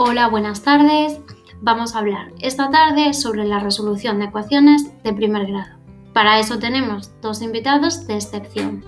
Hola, buenas tardes. Vamos a hablar esta tarde sobre la resolución de ecuaciones de primer grado. Para eso tenemos dos invitados de excepción.